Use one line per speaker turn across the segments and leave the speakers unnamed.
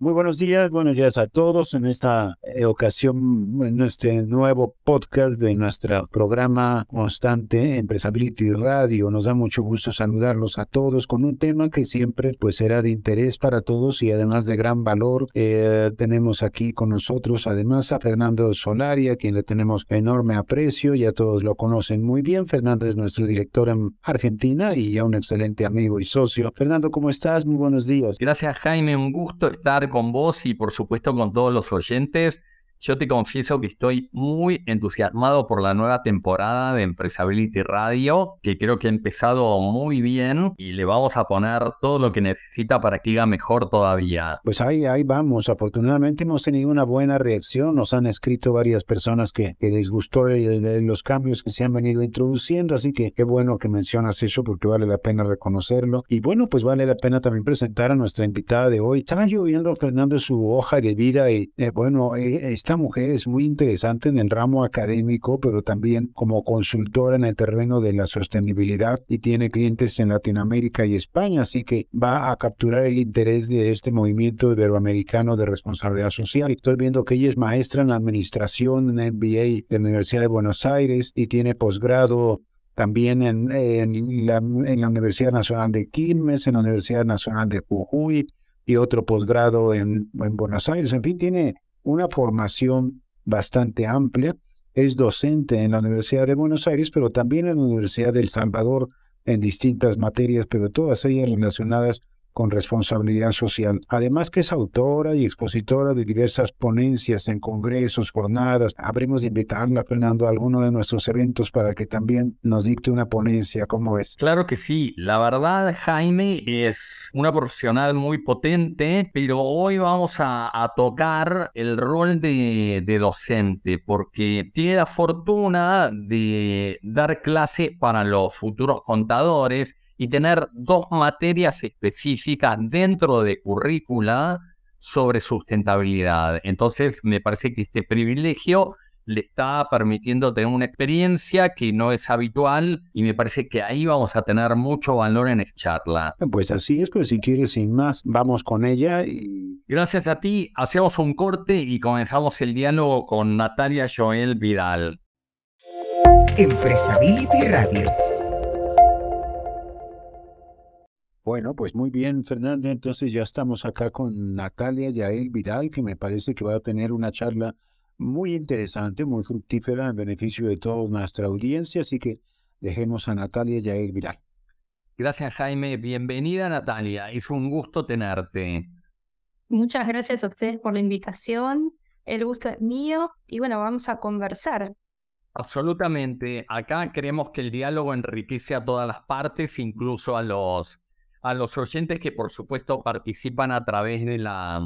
Muy buenos días, buenos días a todos en esta eh, ocasión, en este nuevo podcast de nuestro programa constante Empresability Radio. Nos da mucho gusto saludarlos a todos con un tema que siempre pues será de interés para todos y además de gran valor. Eh, tenemos aquí con nosotros además a Fernando Solari, a quien le tenemos enorme aprecio, ya todos lo conocen muy bien. Fernando es nuestro director en Argentina y ya un excelente amigo y socio. Fernando, ¿cómo estás? Muy buenos días.
Gracias Jaime, un gusto estar con vos y por supuesto con todos los oyentes. Yo te confieso que estoy muy entusiasmado por la nueva temporada de Empresability Radio, que creo que ha empezado muy bien y le vamos a poner todo lo que necesita para que haga mejor todavía.
Pues ahí, ahí vamos. Afortunadamente hemos tenido una buena reacción. Nos han escrito varias personas que, les gustó los cambios que se han venido introduciendo, así que qué bueno que mencionas eso porque vale la pena reconocerlo. Y bueno, pues vale la pena también presentar a nuestra invitada de hoy. Estaba yo viendo, Fernando, su hoja de vida y eh, bueno, eh, esta mujer es muy interesante en el ramo académico, pero también como consultora en el terreno de la sostenibilidad y tiene clientes en Latinoamérica y España, así que va a capturar el interés de este movimiento iberoamericano de responsabilidad social. Estoy viendo que ella es maestra en administración en MBA de la Universidad de Buenos Aires y tiene posgrado también en, la, Universidad Nacional de Quilmes, en la Universidad Nacional de Jujuy y otro posgrado en Buenos Aires. En fin, tiene una formación bastante amplia. Es docente en la Universidad de Buenos Aires, pero también en la Universidad de El Salvador en distintas materias, pero todas ellas relacionadas con responsabilidad social. Además que es autora y expositora de diversas ponencias en congresos, jornadas. Habremos de invitarla, Fernando, a alguno de nuestros eventos para que también nos dicte una ponencia. ¿Cómo es?
Claro que sí. La verdad, Jaime, es una profesional muy potente, pero hoy vamos a, tocar el rol de, de docente, porque tiene la fortuna de dar clase para los futuros contadores y tener dos materias específicas dentro de currícula sobre sustentabilidad. Entonces, me parece que este privilegio le está permitiendo tener una experiencia que no es habitual y me parece que ahí vamos a tener mucho valor en esta charla.
Pues así es, pues si quieres sin más, vamos con ella y...
Gracias a ti, hacemos un corte y comenzamos el diálogo con Natalia Joel Vidal.
Empresability Radio
Bueno, pues muy bien, Fernando. Entonces ya estamos acá con Natalia Yael Vidal, que me parece que va a tener una charla muy interesante, muy fructífera en beneficio de toda nuestra audiencia. Así que dejemos a Natalia Yael Vidal.
Gracias, Jaime. Bienvenida, Natalia. Es un gusto tenerte.
Muchas gracias a ustedes por la invitación. El gusto es mío y bueno, vamos a conversar.
Absolutamente. Acá creemos que el diálogo enriquece a todas las partes, incluso a los a los oyentes que por supuesto participan a través de la,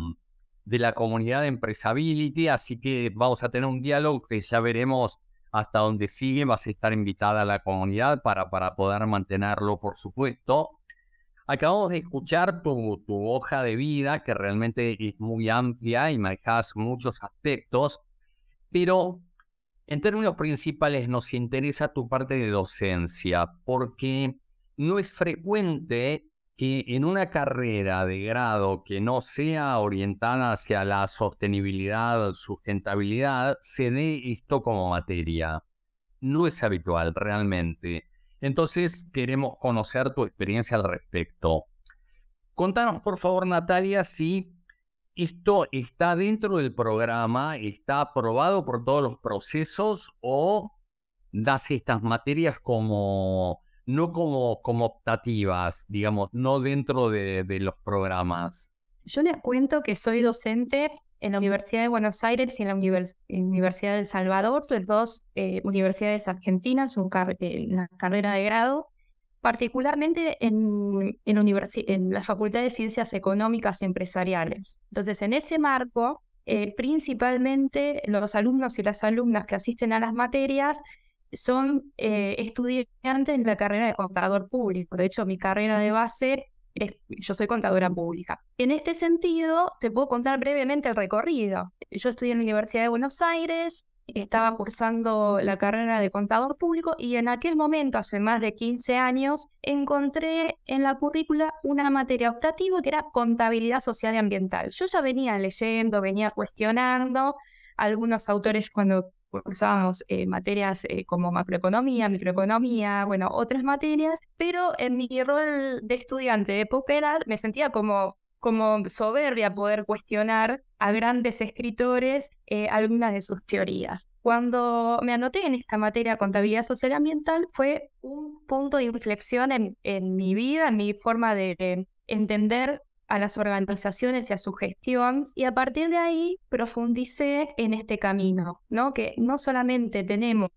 de la comunidad de Empresability, así que vamos a tener un diálogo que ya veremos hasta dónde sigue, vas a estar invitada a la comunidad para, para poder mantenerlo, por supuesto. Acabamos de escuchar tu, tu hoja de vida, que realmente es muy amplia y manejas muchos aspectos, pero en términos principales nos interesa tu parte de docencia, porque no es frecuente que en una carrera de grado que no sea orientada hacia la sostenibilidad, sustentabilidad, se dé esto como materia. No es habitual realmente. Entonces queremos conocer tu experiencia al respecto. Contanos, por favor, Natalia, si esto está dentro del programa, está aprobado por todos los procesos o das estas materias como no como, como optativas, digamos, no dentro de, los programas?
Yo les cuento que soy docente en la Universidad de Buenos Aires y en la Universidad de El Salvador, las dos eh, universidades argentinas, en la carrera de grado, particularmente en, en, la Facultad de Ciencias Económicas y Empresariales. Entonces, en ese marco, eh, principalmente los alumnos y las alumnas que asisten a las materias son eh, estudiantes de la carrera de contador público. De hecho, mi carrera de base yo soy contadora pública. En este sentido, te puedo contar brevemente el recorrido. Yo estudié en la Universidad de Buenos Aires, estaba cursando la carrera de contador público y en aquel momento, hace más de 15 años, encontré en la currícula una materia optativa que era contabilidad social y ambiental. Yo ya venía leyendo, venía cuestionando algunos autores cuando cursábamos eh, materias eh, como macroeconomía, microeconomía, bueno, otras materias, pero en mi rol de estudiante de poca edad me sentía como como soberbia poder cuestionar a grandes escritores eh, algunas de sus teorías. Cuando me anoté en esta materia contabilidad social ambiental fue un punto de inflexión en, en mi vida, en mi forma de entender a las organizaciones y a su gestión y a partir de ahí profundicé en este camino, ¿no? Que no solamente tenemos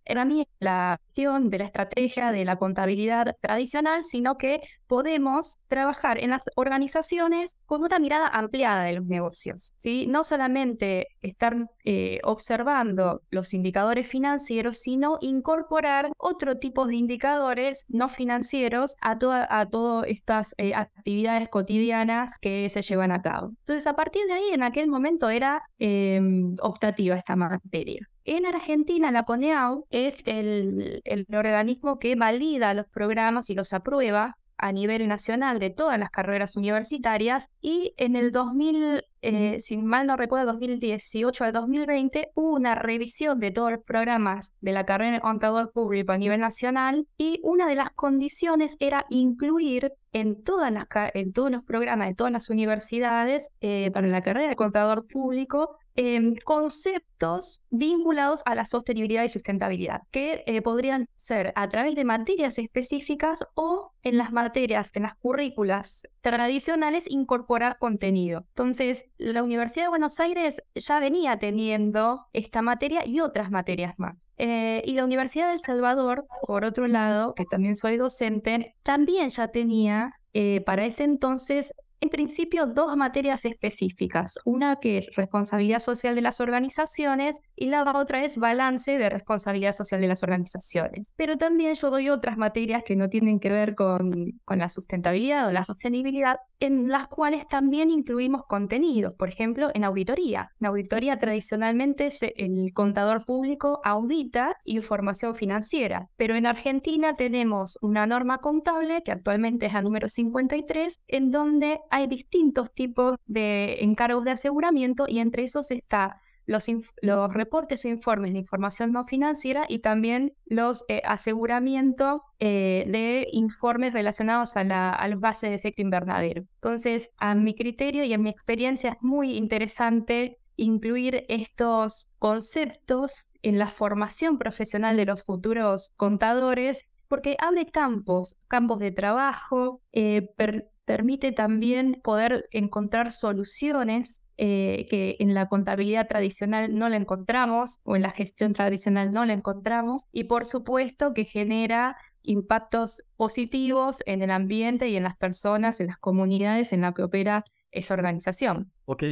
la gestión de la estrategia de la contabilidad tradicional, sino que podemos trabajar en las organizaciones con una mirada ampliada de los negocios, ¿sí? No solamente estar eh, observando los indicadores financieros, sino incorporar otro tipo de indicadores no financieros a, a todas estas eh, actividades cotidianas que se llevan a cabo. Entonces, a partir de ahí, en aquel momento era em, optativa esta materia. En Argentina, la PONEAU es el, organismo que valida los programas y los aprueba a nivel nacional de todas las carreras universitarias y en el 2000, eh, si mal no recuerdo, 2018 al 2020 hubo una revisión de todos los programas de la carrera de contador público a nivel nacional y una de las condiciones era incluir en, todas las, en todos los programas de todas las universidades eh, para la carrera de contador público Em, conceptos vinculados a la sostenibilidad y sustentabilidad, que eh, podrían ser a través de materias específicas o en las materias, en las currículas tradicionales, incorporar contenido. Entonces, la Universidad de Buenos Aires ya venía teniendo esta materia y otras materias más. Eh, y la Universidad de El Salvador, por otro lado, que también soy docente, también ya tenía eh, para ese entonces en principio dos materias específicas, una que es responsabilidad social de las organizaciones y la otra es balance de responsabilidad social de las organizaciones. Pero también yo doy otras materias que no tienen que ver con, con la sustentabilidad o la sostenibilidad, en las cuales también incluimos contenidos, por ejemplo, en auditoría. En auditoría tradicionalmente el contador público audita información financiera, pero en Argentina tenemos una norma contable que actualmente es la número 53, en donde hay distintos tipos de encargos de aseguramiento y entre esos está los, reportes o informes de información no financiera y también los eh, aseguramientos eh, de informes relacionados a, a los gases de efecto invernadero. Entonces, a mi criterio y en mi experiencia es muy interesante incluir estos conceptos en la formación profesional de los futuros contadores porque abre campos, campos de trabajo, eh, permite también poder encontrar soluciones eh, que en la contabilidad tradicional no la encontramos o en la gestión tradicional no la encontramos y por supuesto que genera impactos positivos en el ambiente y en las personas, en las comunidades en las que opera esa organización.
Ok,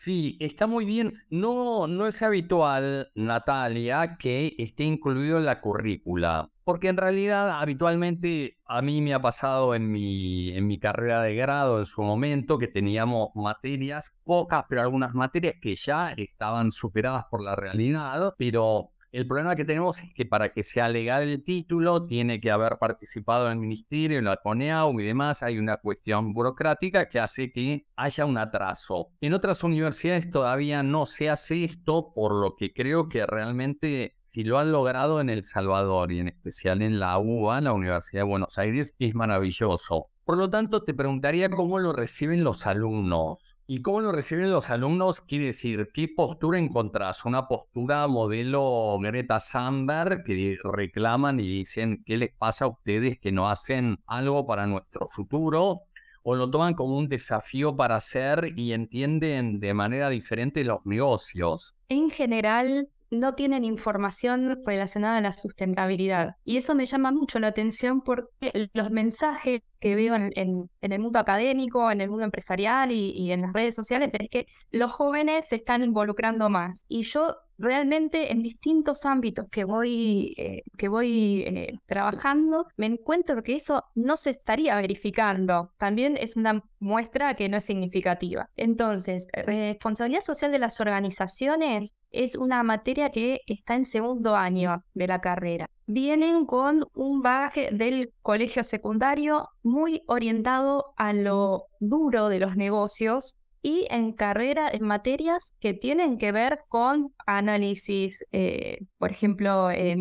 sí, está muy bien. No, no es habitual, Natalia, que esté incluido en la currícula. Porque en realidad habitualmente a mí me ha pasado en mi, en mi carrera de grado en su momento que teníamos materias, pocas, pero algunas materias que ya estaban superadas por la realidad, pero el problema que tenemos es que para que sea legal el título tiene que haber participado en el ministerio, en la CONEAU y demás. Hay una cuestión burocrática que hace que haya un atraso. En otras universidades todavía no se hace esto, por lo que creo que realmente si lo han logrado en El Salvador y en especial en la UBA, la Universidad de Buenos Aires, es maravilloso. Por lo tanto, te preguntaría cómo lo reciben los alumnos. ¿Y cómo lo reciben los alumnos? Quiere decir, ¿qué postura encontrás? ¿Una postura modelo Greta Thunberg que reclaman y dicen qué les pasa a ustedes que no hacen algo para nuestro futuro? ¿O lo toman como un desafío para hacer y entienden de manera diferente los negocios?
En general, no tienen información relacionada a la sustentabilidad. Y eso me llama mucho la atención porque los mensajes que veo en, el mundo académico, en el mundo empresarial y, en las redes sociales es que los jóvenes se están involucrando más. Y yo realmente en distintos ámbitos que voy, eh, que voy eh, trabajando, me encuentro que eso no se estaría verificando. También es una muestra que no es significativa. Entonces, responsabilidad social de las organizaciones es una materia que está en segundo año de la carrera. Vienen con un bagaje del colegio secundario muy orientado a lo duro de los negocios y en carrera, en materias que tienen que ver con análisis, eh, por ejemplo, eh,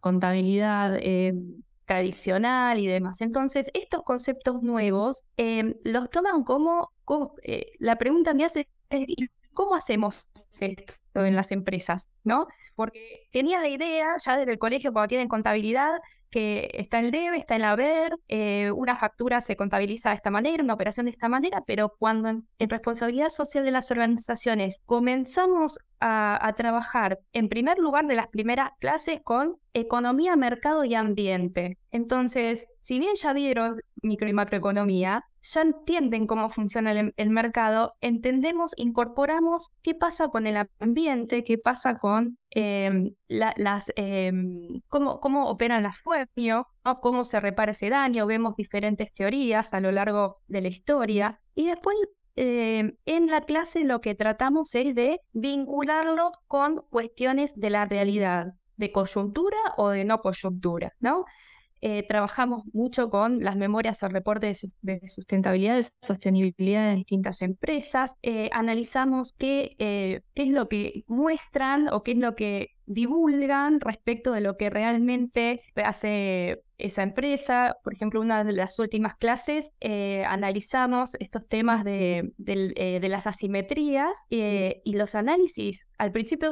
contabilidad eh, tradicional y demás. Entonces, estos conceptos nuevos los toman como, la pregunta me hace es, ¿cómo hacemos esto en las empresas? ¿No? Porque tenía la idea ya desde el colegio cuando tienen contabilidad que está el debe, está el haber, eh, una factura se contabiliza de esta manera, una operación de esta manera, pero cuando en, responsabilidad social de las organizaciones comenzamos a, trabajar en primer lugar de las primeras clases con economía, mercado y ambiente. Entonces, si bien ya vieron micro y macroeconomía, ya entienden cómo funciona el, mercado, entendemos, incorporamos qué pasa con el ambiente, qué pasa con em, las, em, cómo, cómo operan las fuerzas, cómo se repara ese daño, vemos diferentes teorías a lo largo de la historia. Y después em, en la clase lo que tratamos es de vincularlo con cuestiones de la realidad, de coyuntura o de no coyuntura, ¿no? Eh, trabajamos mucho con las memorias o reportes de, sustentabilidad, de sostenibilidad de distintas empresas. Eh, analizamos eh, qué es lo que muestran o qué es lo que divulgan respecto de lo que realmente hace esa empresa. Por ejemplo, una de las últimas clases eh, analizamos estos temas de, eh, las asimetrías eh, y los análisis. Al principio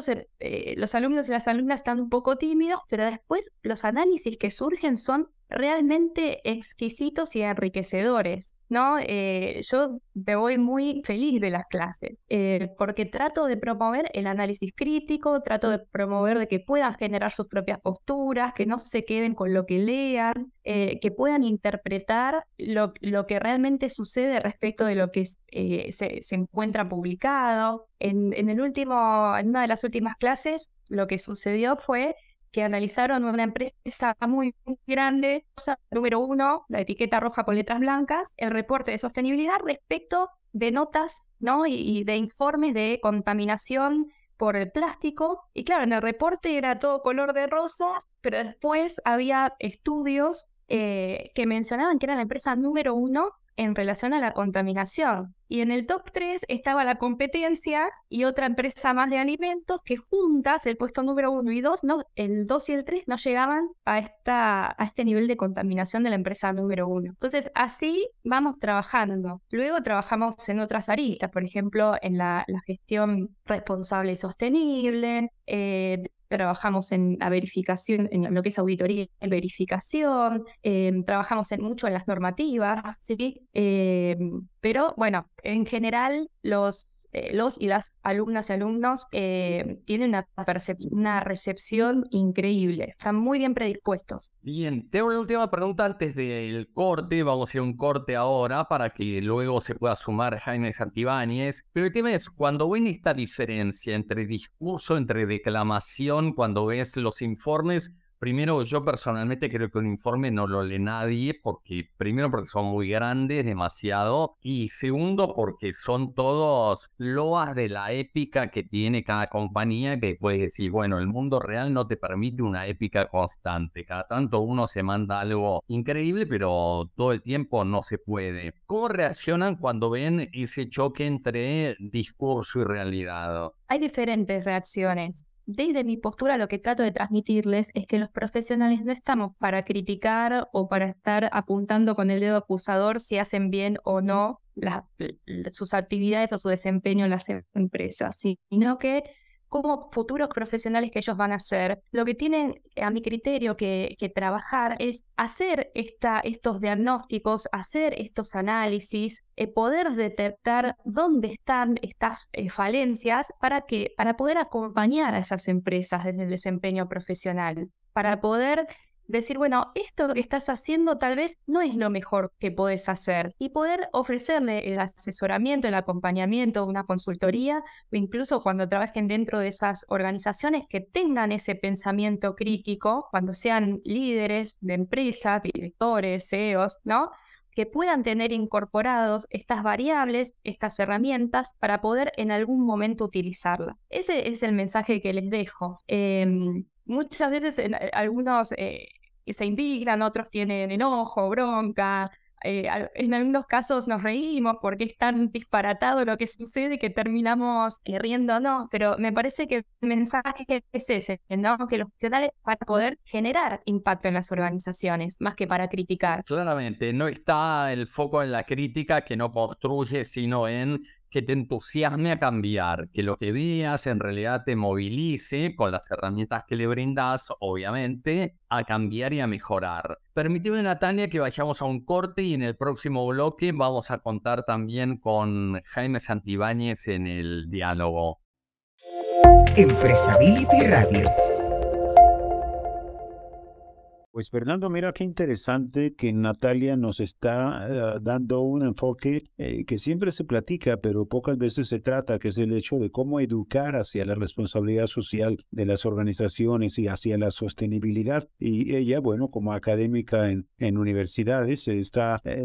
los alumnos y las alumnas están un poco tímidos, pero después los análisis que surgen son realmente exquisitos y enriquecedores. ¿No? Eh, yo me voy muy feliz de las clases, eh, porque trato de promover el análisis crítico, trato de promover de que puedan generar sus propias posturas, que no se queden con lo que lean, eh, que puedan interpretar lo, que realmente sucede respecto de lo que se, encuentra publicado. En, en, el último, en una de las últimas clases, lo que sucedió fue que analizaron una empresa muy, grande, número uno, la etiqueta roja con letras blancas, el reporte de sostenibilidad respecto de notas ¿no? y, de informes de contaminación por el plástico. Y claro, en el reporte era todo color de rosa, pero después había estudios eh, que mencionaban que era la empresa número uno en relación a la contaminación. Y en el top 3 estaba la competencia y otra empresa más de alimentos que juntas, el puesto número 1 y 2, no, el 2 y el 3 no llegaban a, esta, a este nivel de contaminación de la empresa número 1. Entonces, así vamos trabajando. Luego trabajamos en otras aristas, por ejemplo, en la, gestión responsable y sostenible, eh, trabajamos en la verificación, en lo que es auditoría y verificación, em, trabajamos en, mucho en las normativas, ¿sí? Em, pero bueno, en general los eh, los y las alumnas y alumnos eh, tienen una, una recepción increíble, están muy bien predispuestos.
Bien, tengo una última pregunta antes del corte, vamos a a un corte ahora para que luego se pueda sumar Jaime Santibáñez, pero el tema es, cuando ven esta diferencia entre discurso, entre declamación, cuando ves los informes, Primero, yo personalmente creo que un informe no lo lee nadie, porque primero porque son muy grandes, demasiado, y segundo porque son todos loas de la épica que tiene cada compañía, que puedes decir, bueno, el mundo real no te permite una épica constante, cada tanto uno se manda algo increíble, pero todo el tiempo no se puede. ¿Cómo reaccionan cuando ven ese choque entre discurso y realidad?
Hay diferentes reacciones desde mi postura lo que trato de transmitirles es que los profesionales no estamos para criticar o para estar apuntando con el dedo acusador si hacen bien o no sus actividades o su desempeño en las empresas, sino que como futuros profesionales que ellos van a ser, lo que tienen a mi criterio que, trabajar es hacer esta, estos diagnósticos, hacer estos análisis, eh, poder detectar dónde están estas eh, falencias para, que, para poder acompañar a esas empresas desde el desempeño profesional, para poder decir, bueno, esto que estás haciendo tal vez no es lo mejor que puedes hacer y poder ofrecerle el asesoramiento, el acompañamiento, una consultoría o incluso cuando trabajen dentro de esas organizaciones que tengan ese pensamiento crítico, cuando sean líderes de empresas, directores, CEOs, ¿no? que puedan tener incorporados estas variables, estas herramientas para poder en algún momento utilizarla. Ese es el mensaje que les dejo. Em, muchas veces algunos eh, se indignan, otros tienen enojo, bronca, eh, en algunos casos nos reímos porque es tan disparatado lo que sucede que terminamos eh, riéndonos, pero me parece que el mensaje es ese, ¿no? que los profesionales para poder generar impacto en las organizaciones, más que para criticar.
Claramente, no está el foco en la crítica que no construye, sino en que te entusiasme a cambiar, que lo que digas en realidad te movilice con las herramientas que le brindas, obviamente, a cambiar y a mejorar. Permíteme, Natalia, que vayamos a un corte y en el próximo bloque vamos a contar también con Jaime Santibáñez en el diálogo.
Empresability Radio
pues Fernando, mira qué interesante que Natalia nos está eh, dando un enfoque eh, que siempre se platica, pero pocas veces se trata, que es el hecho de cómo educar hacia la responsabilidad social de las organizaciones y hacia la sostenibilidad. Y ella, bueno, como académica en, universidades, está eh,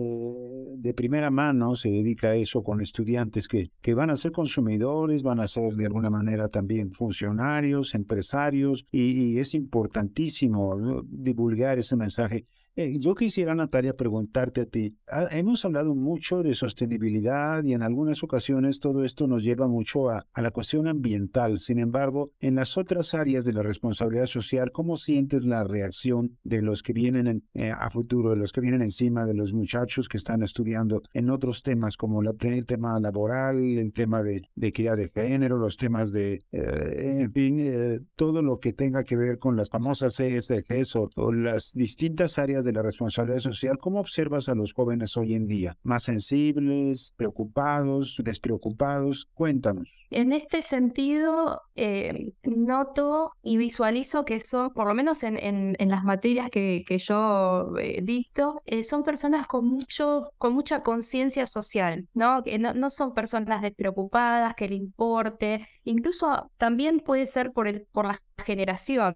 de primera mano, se dedica a eso con estudiantes que, que van a ser consumidores, van a ser de alguna manera también funcionarios, empresarios, y es importantísimo divulgar ese mensaje eh, yo quisiera, Natalia, preguntarte a ti. Hemos hablado mucho de sostenibilidad y en algunas ocasiones todo esto nos lleva mucho a, la cuestión ambiental. Sin embargo, en las otras áreas de la responsabilidad social, ¿cómo sientes la reacción de los que vienen eh, a futuro, de los que vienen encima, de los muchachos que están estudiando en otros temas como el tema laboral, el tema de, de equidad de género, los temas de, eh, en fin, todo lo que tenga que ver con las famosas ESGs o las distintas áreas de la responsabilidad social, ¿cómo observas a los jóvenes hoy en día? ¿Más sensibles, preocupados, despreocupados? Cuéntanos.
En este sentido, eh, noto y visualizo que son, por lo menos en, en, las materias que, que yo he visto, eh, son personas con, mucho, con mucha conciencia social, ¿no? Que no, no, son personas despreocupadas, que le importe, incluso también puede ser por, el, por la generación,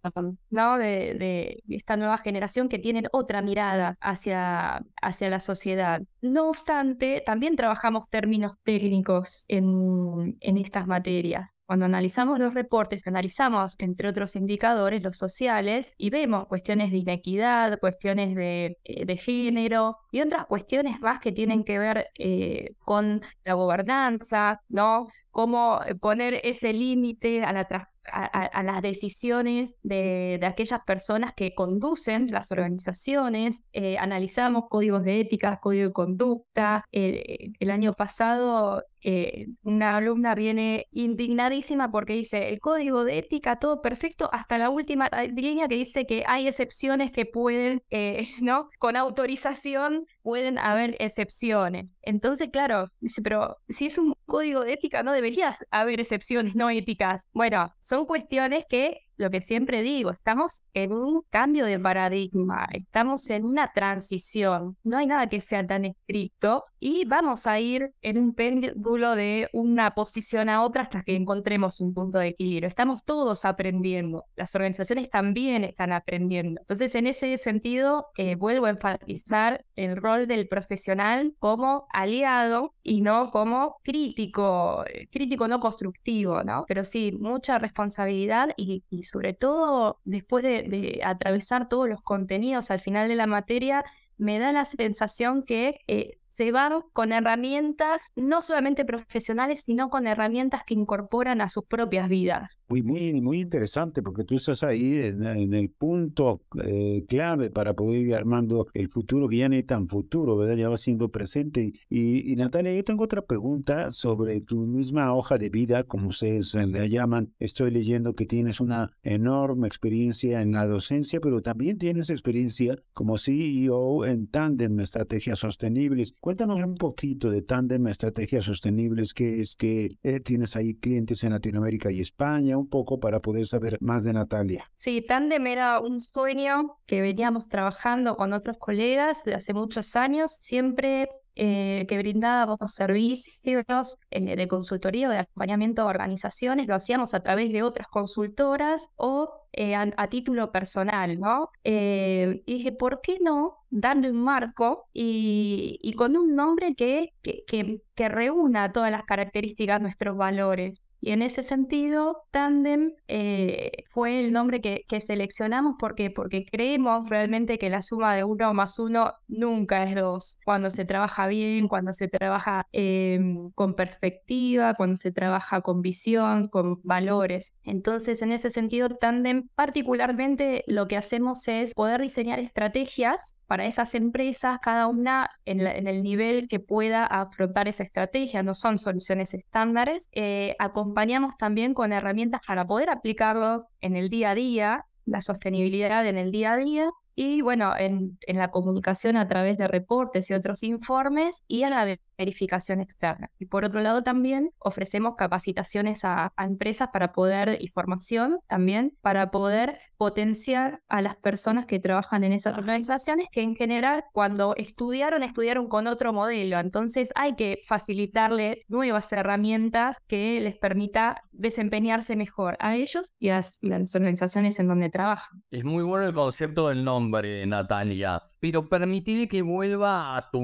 ¿no? De, de esta nueva generación que tienen otra mirada hacia, hacia la sociedad. No obstante, también trabajamos términos técnicos en, en estas materias. Cuando analizamos los reportes, analizamos, entre otros indicadores, los sociales y vemos cuestiones de inequidad, cuestiones de, eh, género y otras cuestiones más que tienen que ver eh, con la gobernanza, ¿no? Cómo eh, poner ese límite a la a, las decisiones de, aquellas personas que conducen las organizaciones, analizamos códigos de ética, código de conducta. el año pasado eh, una alumna viene indignadísima porque dice el código de ética, todo perfecto, hasta la última línea que dice que hay excepciones que pueden, eh, ¿no? Con autorización pueden haber excepciones. Entonces, claro, dice, pero si es un código de ética, no deberías haber excepciones no éticas. Bueno, son cuestiones que lo que siempre digo, estamos en un cambio de paradigma, estamos en una transición, no hay nada que sea tan estricto y vamos a ir en un péndulo de una posición a otra hasta que encontremos un punto de equilibrio. Estamos todos aprendiendo, las organizaciones también están aprendiendo. Entonces, en ese sentido, eh, vuelvo a enfatizar el rol del profesional como aliado y no como crítico, eh, crítico no constructivo, ¿no? Pero sí, mucha responsabilidad y sobre todo después de, atravesar todos los contenidos al final de la materia, me da la sensación que eh, se van con herramientas no solamente profesionales, sino con herramientas que incorporan a sus propias vidas.
Muy, muy, muy interesante, porque tú estás ahí en, el punto eh, clave para poder ir armando el futuro que ya no es tan futuro, ¿verdad? Ya va siendo presente. Y, Natalia, yo tengo otra pregunta sobre tu misma hoja de vida, como ustedes la llaman. Estoy leyendo que tienes una enorme experiencia en la docencia, pero también tienes experiencia como CEO en Tandem Estrategias Sostenibles Cuéntanos un poquito de Tandem Estrategias Sostenibles, que es que eh, tienes ahí clientes en Latinoamérica y España, un poco para poder saber más de Natalia.
Sí, Tandem era un sueño que veníamos trabajando con otros colegas hace muchos años, siempre eh, que brindábamos servicios eh, de consultoría o de acompañamiento a organizaciones, lo hacíamos a través de otras consultoras o eh, a, título personal, ¿no? y dije, ¿por qué no darle un marco y, con un nombre que, que, que, que reúna todas las características nuestros valores? Y en ese sentido, Tandem eh, fue el nombre que, seleccionamos porque, porque creemos realmente que la suma de uno más uno nunca es dos. Cuando se trabaja bien, cuando se trabaja em, con perspectiva, cuando se trabaja con visión, con valores. Entonces, en ese sentido, Tandem particularmente lo que hacemos es poder diseñar estrategias para esas empresas, cada una en, el nivel que pueda afrontar esa estrategia, no son soluciones estándares. Eh, acompañamos también con herramientas para poder aplicarlo en el día a día, la sostenibilidad en el día a día y bueno, en, en, la comunicación a través de reportes y otros informes y a la verificación externa. Y por otro lado también ofrecemos capacitaciones a, empresas para poder, y formación también, para poder potenciar a las personas que trabajan en esas organizaciones que en general cuando estudiaron, estudiaron con otro modelo. Entonces hay que facilitarle nuevas herramientas que les permita desempeñarse mejor a ellos y a las organizaciones en donde trabajan.
Es muy bueno el concepto del nombre, Natalia pero permitiré que vuelva a tu,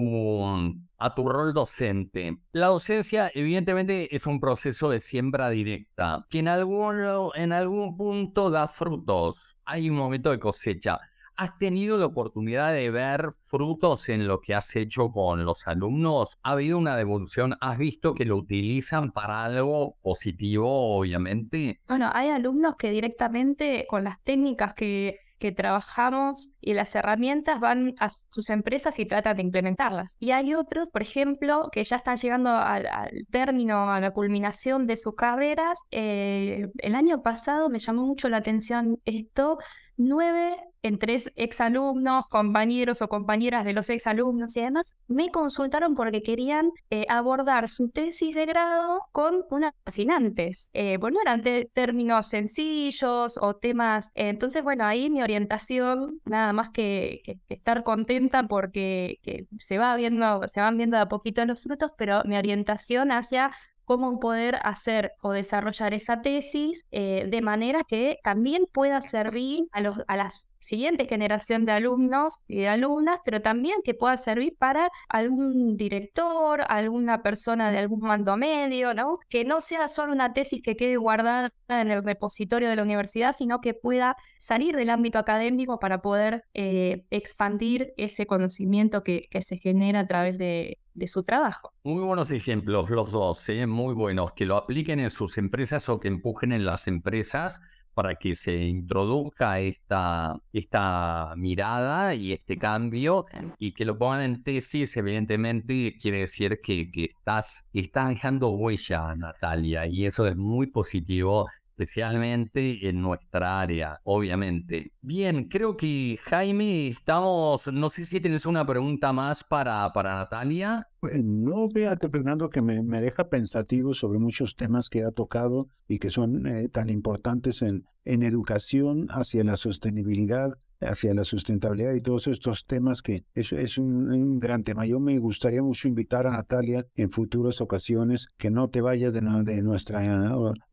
a tu rol docente. La docencia, evidentemente, es un proceso de siembra directa, que en algún, en algún punto da frutos. Hay un momento de cosecha. ¿Has tenido la oportunidad de ver frutos en lo que has hecho con los alumnos? ¿Ha habido una devolución? ¿Has visto que lo utilizan para algo positivo, obviamente?
Bueno, hay alumnos que directamente con las técnicas que que trabajamos y las herramientas van a sus empresas y tratan de implementarlas. Y hay otros, por ejemplo, que ya están llegando al, término, a la culminación de sus carreras. Eh, el año pasado me llamó mucho la atención esto nueve entre exalumnos, compañeros o compañeras de los exalumnos y demás, me consultaron porque querían eh, abordar su tesis de grado con unas fascinantes. Eh, bueno, eran términos sencillos o temas. entonces, bueno, ahí mi orientación, nada más que, estar contenta porque se va viendo, se van viendo de a poquito los frutos, pero mi orientación hacia cómo poder hacer o desarrollar esa tesis eh, de manera que también pueda servir a, los, a las siguiente generación de alumnos y de alumnas, pero también que pueda servir para algún director, alguna persona de algún mando medio, ¿no? Que no sea solo una tesis que quede guardada en el repositorio de la universidad, sino que pueda salir del ámbito académico para poder eh, expandir ese conocimiento que, se genera a través de, de su trabajo.
Muy buenos ejemplos los dos, ¿eh? muy buenos, que lo apliquen en sus empresas o que empujen en las empresas para que se introduzca esta, esta mirada y este cambio y que lo pongan en tesis, evidentemente quiere decir que, que estás, estás dejando huella, Natalia, y eso es muy positivo especialmente en nuestra área, obviamente. Bien, creo que Jaime, estamos, no sé si tienes una pregunta más para, para Natalia.
Pues, no, fíjate, Fernando, que me, me, deja pensativo sobre muchos temas que ha tocado y que son eh, tan importantes en, en educación hacia la sostenibilidad hacia la sustentabilidad y todos estos temas que es, es un, gran tema. Yo me gustaría mucho invitar a Natalia en futuras ocasiones que no te vayas de, de nuestra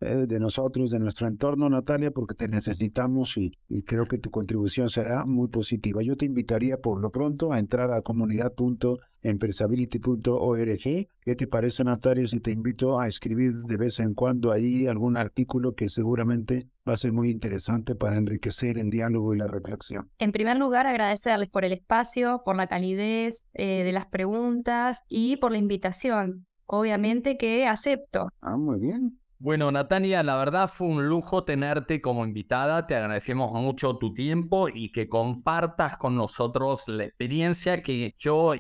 eh, de nosotros, de nuestro entorno, Natalia, porque te necesitamos y, y, creo que tu contribución será muy positiva. Yo te invitaría por lo pronto a entrar a comunidad.empresability.org. ¿Qué te parece, Natalia, si te invito a escribir de vez en cuando ahí algún artículo que seguramente va a ser muy interesante para enriquecer el diálogo y la reflexión.
En primer lugar, agradecerles por el espacio, por la calidez eh, de las preguntas y por la invitación. Obviamente que acepto.
Ah, muy bien.
Bueno, Natalia, la verdad fue un lujo tenerte como invitada. Te agradecemos mucho tu tiempo y que compartas con nosotros la experiencia que yo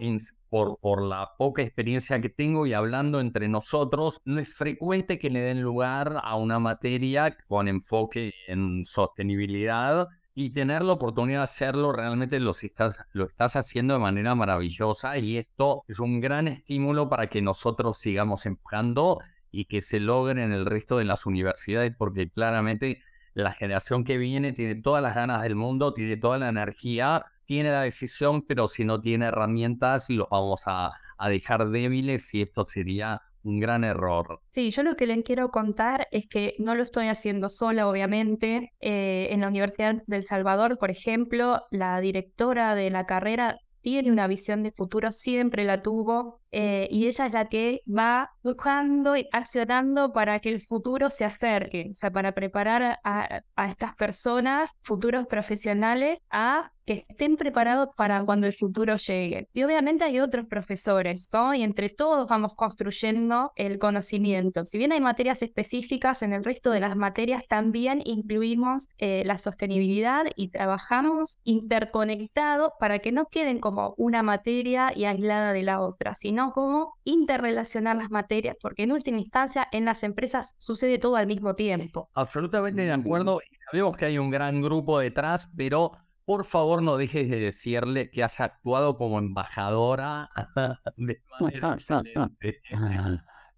por, por la poca experiencia que tengo y hablando entre nosotros, no es frecuente que le den lugar a una materia con enfoque en sostenibilidad y tener la oportunidad de hacerlo realmente lo estás, lo estás haciendo de manera maravillosa y esto es un gran estímulo para que nosotros sigamos empujando y que se logren en el resto de las universidades porque claramente la generación que viene tiene todas las ganas del mundo, tiene toda la energía, tiene la decisión, pero si no tiene herramientas los vamos a, dejar débiles y esto sería un gran error.
Sí, yo lo que les quiero contar es que no lo estoy haciendo sola, obviamente. Eh, en la Universidad del Salvador, por ejemplo, la directora de la carrera tiene una visión de futuro, siempre la tuvo, eh, y ella es la que va buscando y accionando para que el futuro se acerque, o sea, para preparar a, a estas personas, futuros profesionales, a que estén preparados para cuando el futuro llegue. Y obviamente hay otros profesores, ¿no? Y entre todos vamos construyendo el conocimiento. Si bien hay materias específicas, en el resto de las materias también incluimos eh, la sostenibilidad y trabajamos interconectado para que no queden como una materia y aislada de la otra, sino como interrelacionar las materias, porque en última instancia en las empresas sucede todo al mismo tiempo.
Absolutamente de acuerdo. Sabemos que hay un gran grupo detrás, pero por favor no dejes de decirle que has actuado como embajadora de manera excelente.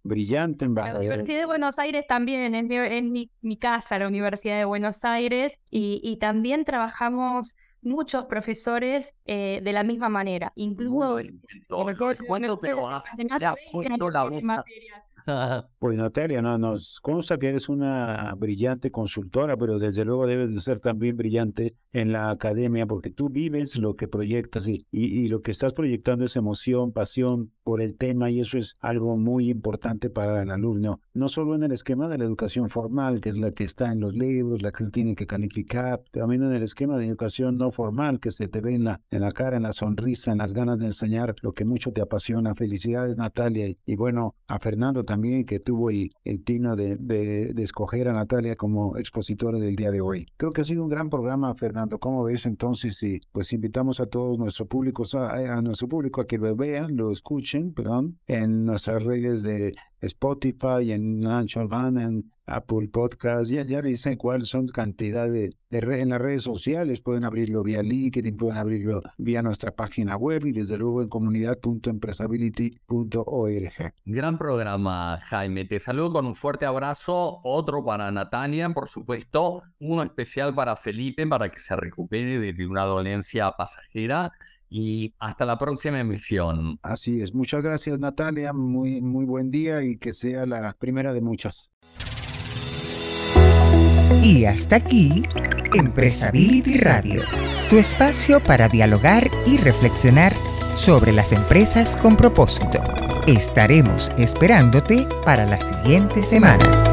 Brillante
La
embajadora.
Universidad de Buenos Aires también, es mi, es mi, mi casa, la Universidad de Buenos Aires, y, y también trabajamos muchos profesores eh, de la misma manera, incluso...
Pero has- le has puesto la voz a-
materias.
Natalia, no, nos consta que eres una brillante consultora, pero desde luego debes de ser también brillante en la academia porque tú vives lo que proyectas y, lo que estás proyectando es emoción, pasión por el tema y eso es algo muy importante para el alumno, no solo en el esquema de la educación formal, que es la que está en los libros, la que se tiene que calificar, también en el esquema de educación no formal, que se te ve en la, cara, en la sonrisa, en las ganas de enseñar lo que mucho te apasiona. Felicidades Natalia y bueno, a Fernando también que tuvo el, el tino de, de, de escoger a Natalia como expositora del día de hoy. Creo que ha sido un gran programa, Fernando. ¿Cómo ves entonces? Y pues invitamos a todos nuestro público, a, a nuestro público a que lo vean, lo escuchen, perdón, en nuestras redes de Spotify, en Anchor en Apple Podcast, ya, ya dicen cuáles son cantidad de, en las redes sociales, pueden abrirlo vía LinkedIn, pueden abrirlo vía nuestra página web y desde luego en comunidad.empresability.org.
Gran programa, Jaime. Te saludo con un fuerte abrazo. Otro para Natalia, por supuesto. Uno especial para Felipe para que se recupere de una dolencia pasajera. Y hasta la próxima emisión.
Así es, muchas gracias Natalia, muy, muy buen día y que sea la primera de muchas.
Y hasta aquí, Empresability Radio, tu espacio para dialogar y reflexionar sobre las empresas con propósito. Estaremos esperándote para la siguiente semana.